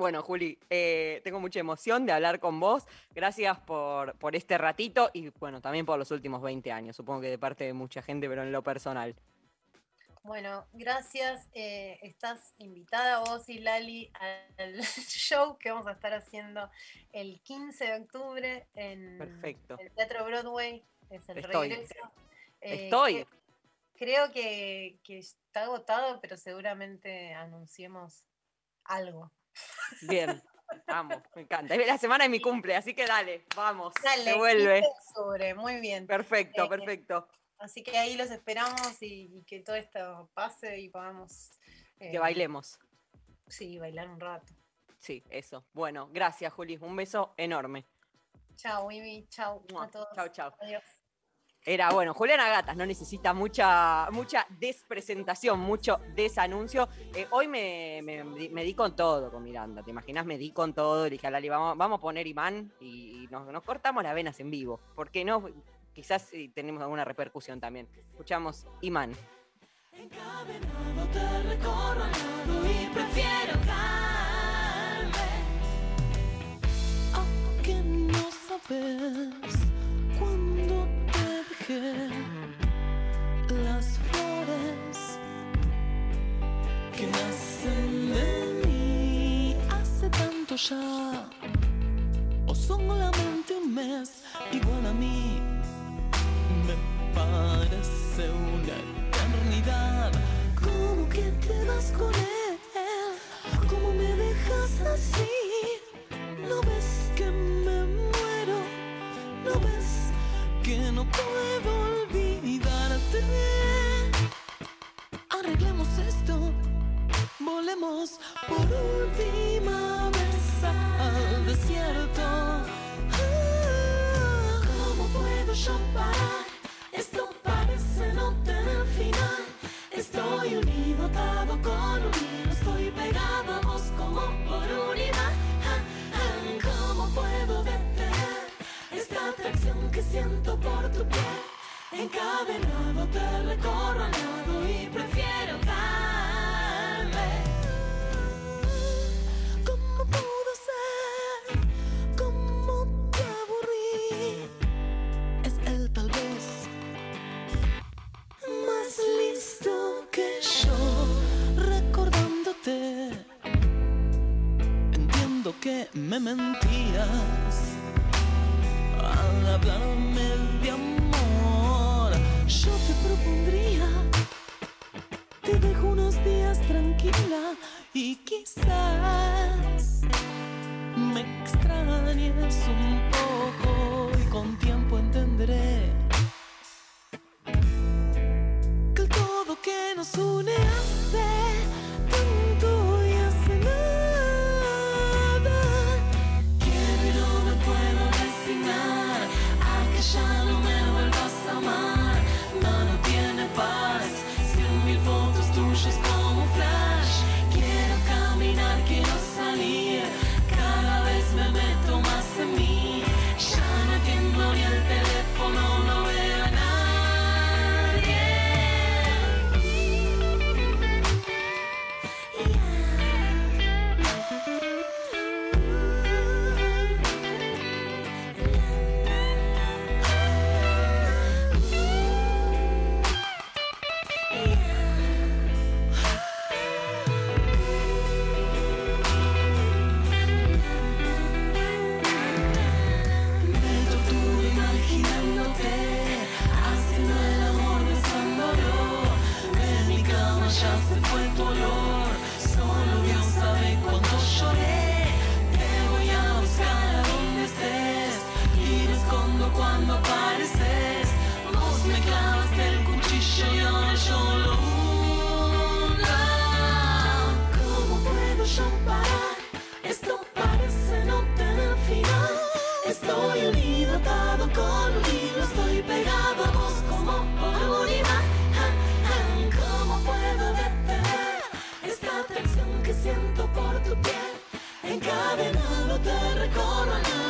bueno, Juli, eh, tengo mucha emoción de hablar con vos. Gracias por, por este ratito y bueno, también por los últimos 20 años, supongo que de parte de mucha gente, pero en lo personal. Bueno, gracias. eh, estás invitada vos y Lali al show que vamos a estar haciendo el 15 de octubre en Perfecto. el Teatro Broadway. Es el Estoy. regreso. Eh, Estoy. cre- Creo que, que está agotado, pero seguramente anunciemos algo. Bien, vamos, me encanta. Es la semana de mi cumple, así que dale, vamos, Dale, se vuelve. 15 de octubre, muy bien. Perfecto, Eh, perfecto. Así que ahí los esperamos y, y que todo esto pase y podamos. Que eh, bailemos. Sí, bailar un rato. Sí, eso. Bueno, gracias, Juli. Un beso enorme. Chao, Vivi. Chao a todos. Chao, chao. Adiós. Era, bueno, Juliana Gatas no necesita mucha, mucha despresentación, mucho desanuncio. Eh, hoy me, me, di con todo con Miranda, ¿te imaginas? Me di con todo. Dije a Lali, vamos, vamos a poner imán y, nos, cortamos las venas en vivo. ¿Por qué no? Quizás eh, tenemos alguna repercusión también. Escuchamos imán. te recorro al y prefiero calme. ¿A que no sabes las flores que nacen de mí hace tanto ya? O solamente un mes, igual a mí me parece una eternidad. ¿Cómo que te vas con él. ¿Cómo me dejas así? ¿No ves no puedo olvidarte? Arreglemos esto, volemos por última vez al desierto. ¿Cómo puedo yo parar? Esto parece no tener final. Estoy unido, atado con un hilo. Estoy pegado a vos como por un imán. Que siento por tu piel? Encadenado te recorro al lado y prefiero darme. ¿Cómo pudo ser? ¿Cómo te aburrí? Es él tal vez más listo que yo recordándote. Entiendo que me mentías Encadenado te recorro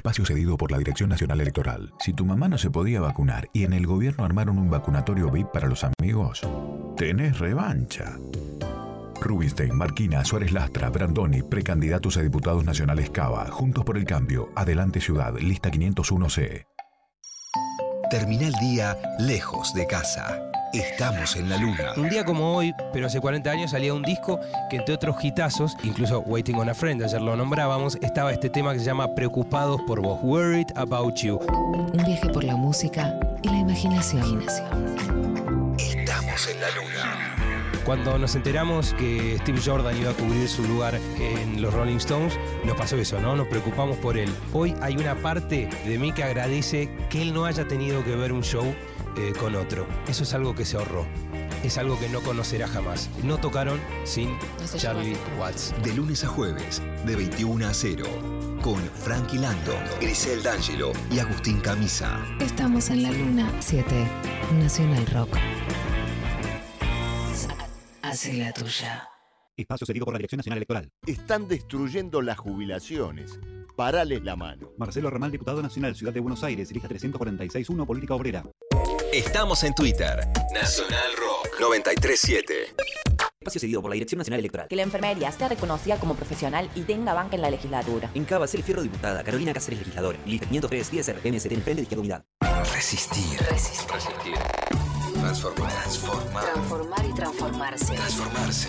Espacio cedido por la Dirección Nacional Electoral. Si tu mamá no se podía vacunar y en el gobierno armaron un vacunatorio VIP para los amigos, tenés revancha. Rubinstein, Marquina, Suárez Lastra, Brandoni, precandidatos a diputados nacionales Cava, Juntos por el Cambio, Adelante Ciudad, lista 501C. Termina el día lejos de casa. Estamos en la luna. Un día como hoy, pero hace 40 años, salía un disco que entre otros hitazos, incluso Waiting on a Friend, ayer lo nombrábamos, estaba este tema que se llama Preocupados por vos, Worried About You. Un viaje por la música y la imaginación. Estamos en la luna. Cuando nos enteramos que Steve Jordan iba a cubrir su lugar en los Rolling Stones, nos pasó eso, ¿no? Nos preocupamos por él. Hoy hay una parte de mí que agradece que él no haya tenido que ver un show eh, con otro. Eso es algo que se ahorró. Es algo que no conocerá jamás. No tocaron sin Charlie Watts. De lunes a jueves, de 21 a 0. Con Frankie Lando, Grisel D'Angelo y Agustín Camisa. Estamos en la luna. 7. Nacional Rock. Hace la tuya. Espacio cedido por la Dirección Nacional Electoral. Están destruyendo las jubilaciones. Parales la mano. Marcelo Ramal, diputado nacional, Ciudad de Buenos Aires, lista 346-1, Política Obrera. Estamos en Twitter. Nacional Rock 937. Espacio cedido por la Dirección Nacional Electoral. Que la enfermería sea reconocida como profesional y tenga banca en la legislatura. En Cava, Cele Fierro, diputada. Carolina Cáceres, legisladora. Lista 503, 10 RPM, en Frente de Izquierda Unidad. Resistir. Resistir. Resistir. Transformar. Transformar. Transformar y transformarse. Transformarse.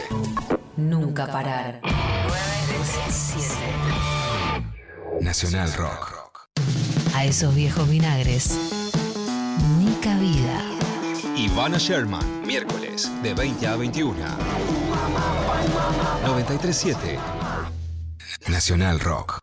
Nunca parar. 937. Nacional Rock. A esos viejos vinagres. Ni cabida. Ivana Sherman. Miércoles de 20 a 21. 937. Nacional Rock.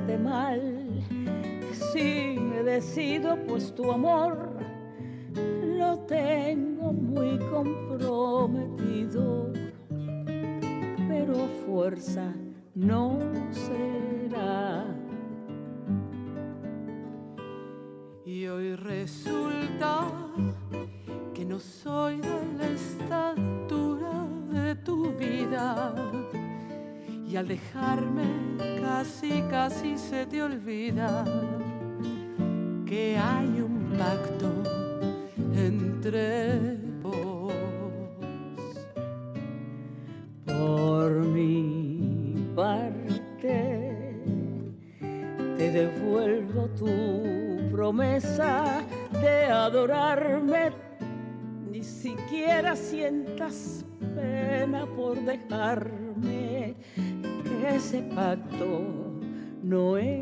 Hacerte mal si me decido, pues tu amor lo tengo muy comprometido, pero fuerza no será. Y hoy resulta que no soy Y al dejarme casi, casi se te olvida que hay un pacto entre vos. Por mi parte, te devuelvo tu promesa de adorarme. Ni siquiera sientas pena por dejarme, pacto no es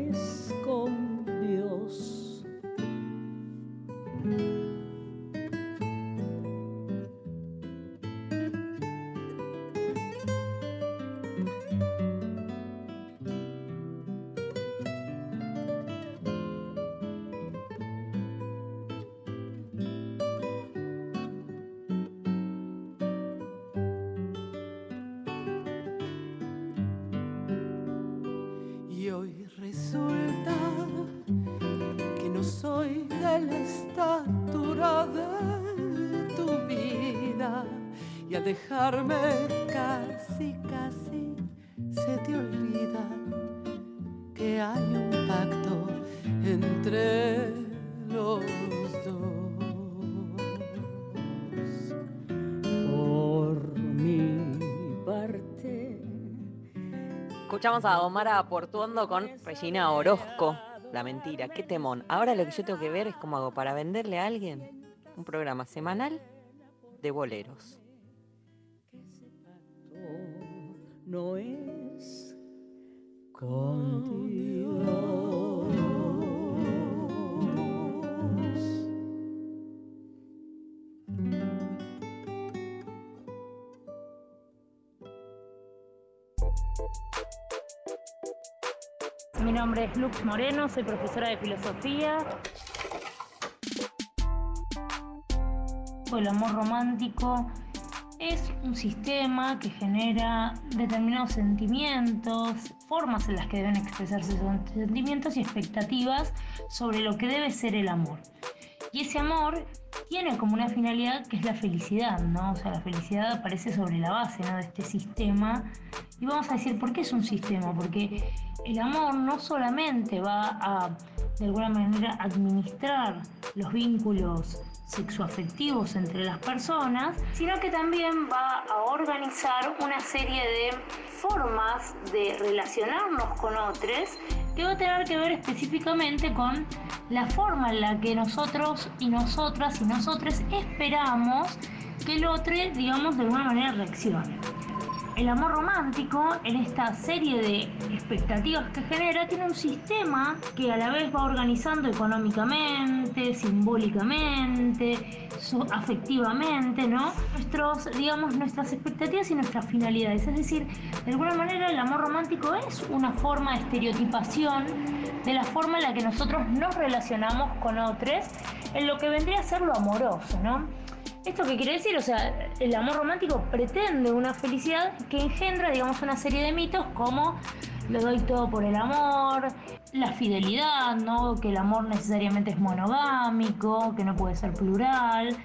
A Omar Portuondo con Regina Orozco. La mentira, qué temón. Ahora lo que yo tengo que ver es cómo hago para venderle a alguien un programa semanal de boleros. no es con Dios. Nombre es Lux Moreno, soy profesora de filosofía. El amor romántico es un sistema que genera determinados sentimientos, formas en las que deben expresarse esos sentimientos y expectativas sobre lo que debe ser el amor. Y ese amor tiene como una finalidad que es la felicidad, ¿no? O sea, la felicidad aparece sobre la base de este sistema. Y vamos a decir, ¿por qué es un sistema? Porque el amor no solamente va a, de alguna manera, administrar los vínculos sexoafectivos entre las personas, sino que también va a organizar una serie de formas de relacionarnos con otros que va a tener que ver específicamente con la forma en la que nosotros y nosotras y nosotros esperamos que el otro, digamos, de alguna manera reaccione. El amor romántico, en esta serie de expectativas que genera, tiene un sistema que a la vez va organizando económicamente, simbólicamente, afectivamente, ¿no? Nuestros, digamos, nuestras expectativas y nuestras finalidades. Es decir, de alguna manera el amor romántico es una forma de estereotipación de la forma en la que nosotros nos relacionamos con otros en lo que vendría a ser lo amoroso, ¿no? ¿Esto qué quiere decir? O sea, el amor romántico pretende una felicidad que engendra, digamos, una serie de mitos como lo doy todo por el amor, la fidelidad, ¿no? Que el amor necesariamente es monogámico, que no puede ser plural,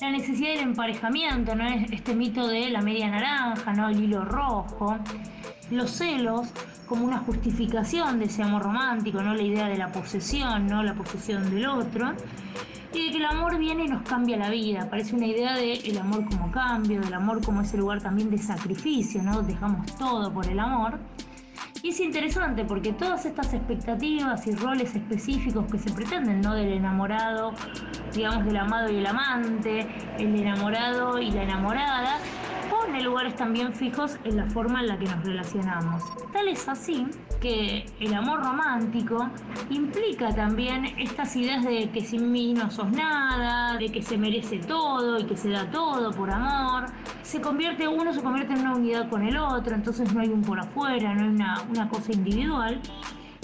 la necesidad del emparejamiento, ¿no? Es Este mito de la media naranja, ¿no? El hilo rojo, los celos como una justificación de ese amor romántico, ¿no? La idea de la posesión, ¿no? La posesión del otro y de que el amor viene y nos cambia la vida. Parece una idea de el amor como cambio, del amor como ese lugar también de sacrificio, ¿no? Dejamos todo por el amor. Y es interesante porque todas estas expectativas y roles específicos que se pretenden, ¿no? Del enamorado, digamos, del amado y el amante, el enamorado y la enamorada, pone lugares también fijos en la forma en la que nos relacionamos. Tal es así que el amor romántico implica también estas ideas de que sin mí no sos nada, de que se merece todo y que se da todo por amor. Se convierte, uno se convierte en una unidad con el otro, entonces no hay un por afuera, no hay una, una cosa individual.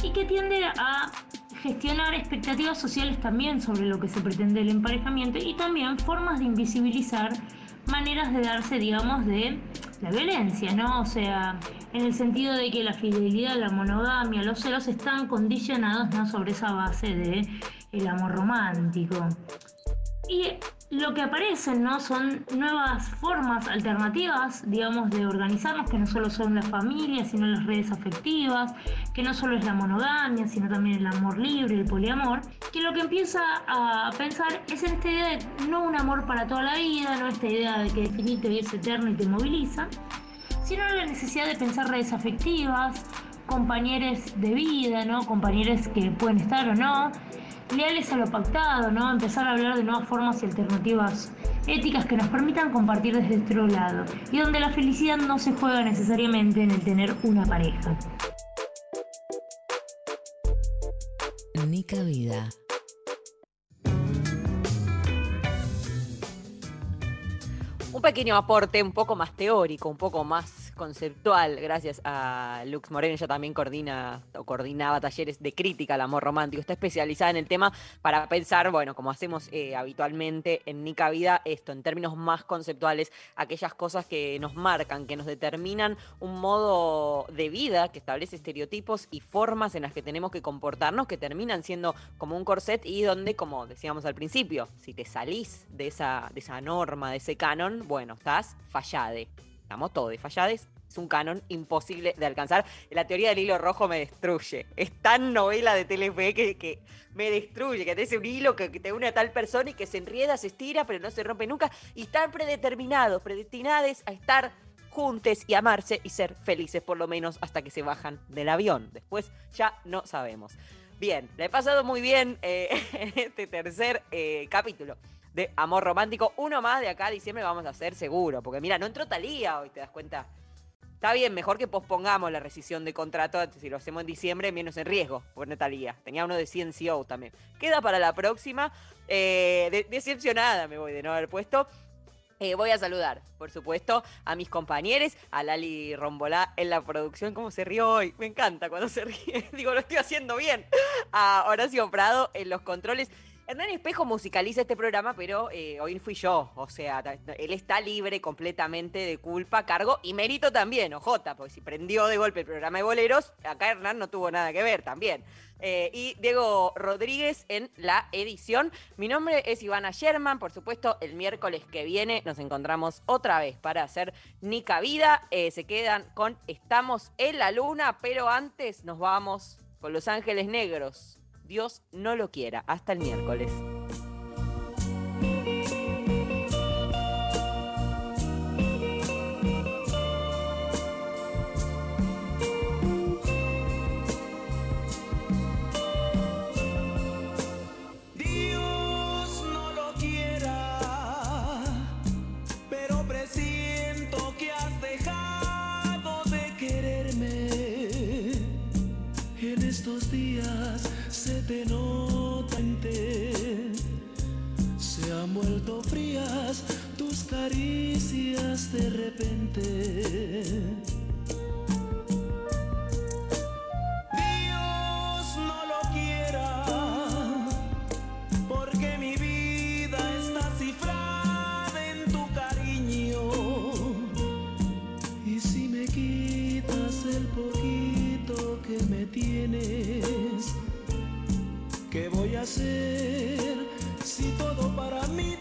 Y que tiende a gestionar expectativas sociales también sobre lo que se pretende el emparejamiento y también formas de invisibilizar maneras de darse, digamos, de la violencia, ¿no? O sea, en el sentido de que la fidelidad, la monogamia, los celos están condicionados, ¿no? Sobre esa base de el amor romántico. Y lo que aparecen, ¿no? Son nuevas formas alternativas, digamos, de organizarnos, que no solo son la familia, sino las redes afectivas, que no solo es la monogamia, sino también el amor libre, el poliamor, que lo que empieza a pensar es en esta idea de no un amor para toda la vida, no esta idea de que definite es eterno y te moviliza, sino la necesidad de pensar redes afectivas, compañeros de vida, ¿no? Compañeros que pueden estar o no, leales a lo pactado, ¿no? Empezar a hablar de nuevas formas y alternativas éticas que nos permitan compartir desde otro lado y donde la felicidad no se juega necesariamente en el tener una pareja. Nica Vida. Un pequeño aporte un poco más teórico, un poco más conceptual, gracias a Lux Moreno, ella también coordina o coordinaba talleres de crítica al amor romántico, está especializada en el tema para pensar, bueno, como hacemos eh, habitualmente en Nica Vida, esto en términos más conceptuales, aquellas cosas que nos marcan, que nos determinan un modo de vida que establece estereotipos y formas en las que tenemos que comportarnos que terminan siendo como un corset y donde, como decíamos al principio, si te salís de esa, de esa norma, de ese canon, bueno, estás fallade. Estamos todos fallades. Es un canon imposible de alcanzar. La teoría del hilo rojo me destruye. Es tan novela de Telefe que, que me destruye. Que te un hilo que, que te une a tal persona y que se enrieda, se estira, pero no se rompe nunca. Y están predeterminados, predestinados a estar juntos y amarse y ser felices, por lo menos hasta que se bajan del avión. Después ya no sabemos. Bien, le he pasado muy bien eh, este tercer eh, capítulo de Amor Romántico. Uno más de acá a diciembre vamos a hacer seguro. Porque mira, no entró Talía hoy, ¿te das cuenta? Está bien, mejor que pospongamos la rescisión de contrato. Si lo hacemos en diciembre, menos en riesgo, por Talía. Tenía uno de CNCO también. Queda para la próxima. Eh, de- decepcionada me voy de no haber puesto. Eh, voy a saludar, por supuesto, a mis compañeros, a Lali Rombolá en la producción. ¿Cómo se rió hoy? Me encanta cuando se ríe. Digo, lo estoy haciendo bien. A Horacio Prado en los controles. Hernán Espejo musicaliza este programa, pero eh, hoy fui yo. O sea, él está libre completamente de culpa, cargo y mérito también, ojota, porque si prendió de golpe el programa de boleros, acá Hernán no tuvo nada que ver también. Eh, y Diego Rodríguez en la edición. Mi nombre es Ivana Sherman, por supuesto, el miércoles que viene nos encontramos otra vez para hacer Nica Vida. Eh, se quedan con Estamos en la Luna, pero antes nos vamos con Los Ángeles Negros. Dios no lo quiera. Hasta el miércoles. Dios no lo quiera, pero presiento que has dejado de quererme en estos días se te nota en te. Se han vuelto frías tus caricias de repente. ¿Qué voy a hacer si todo para mí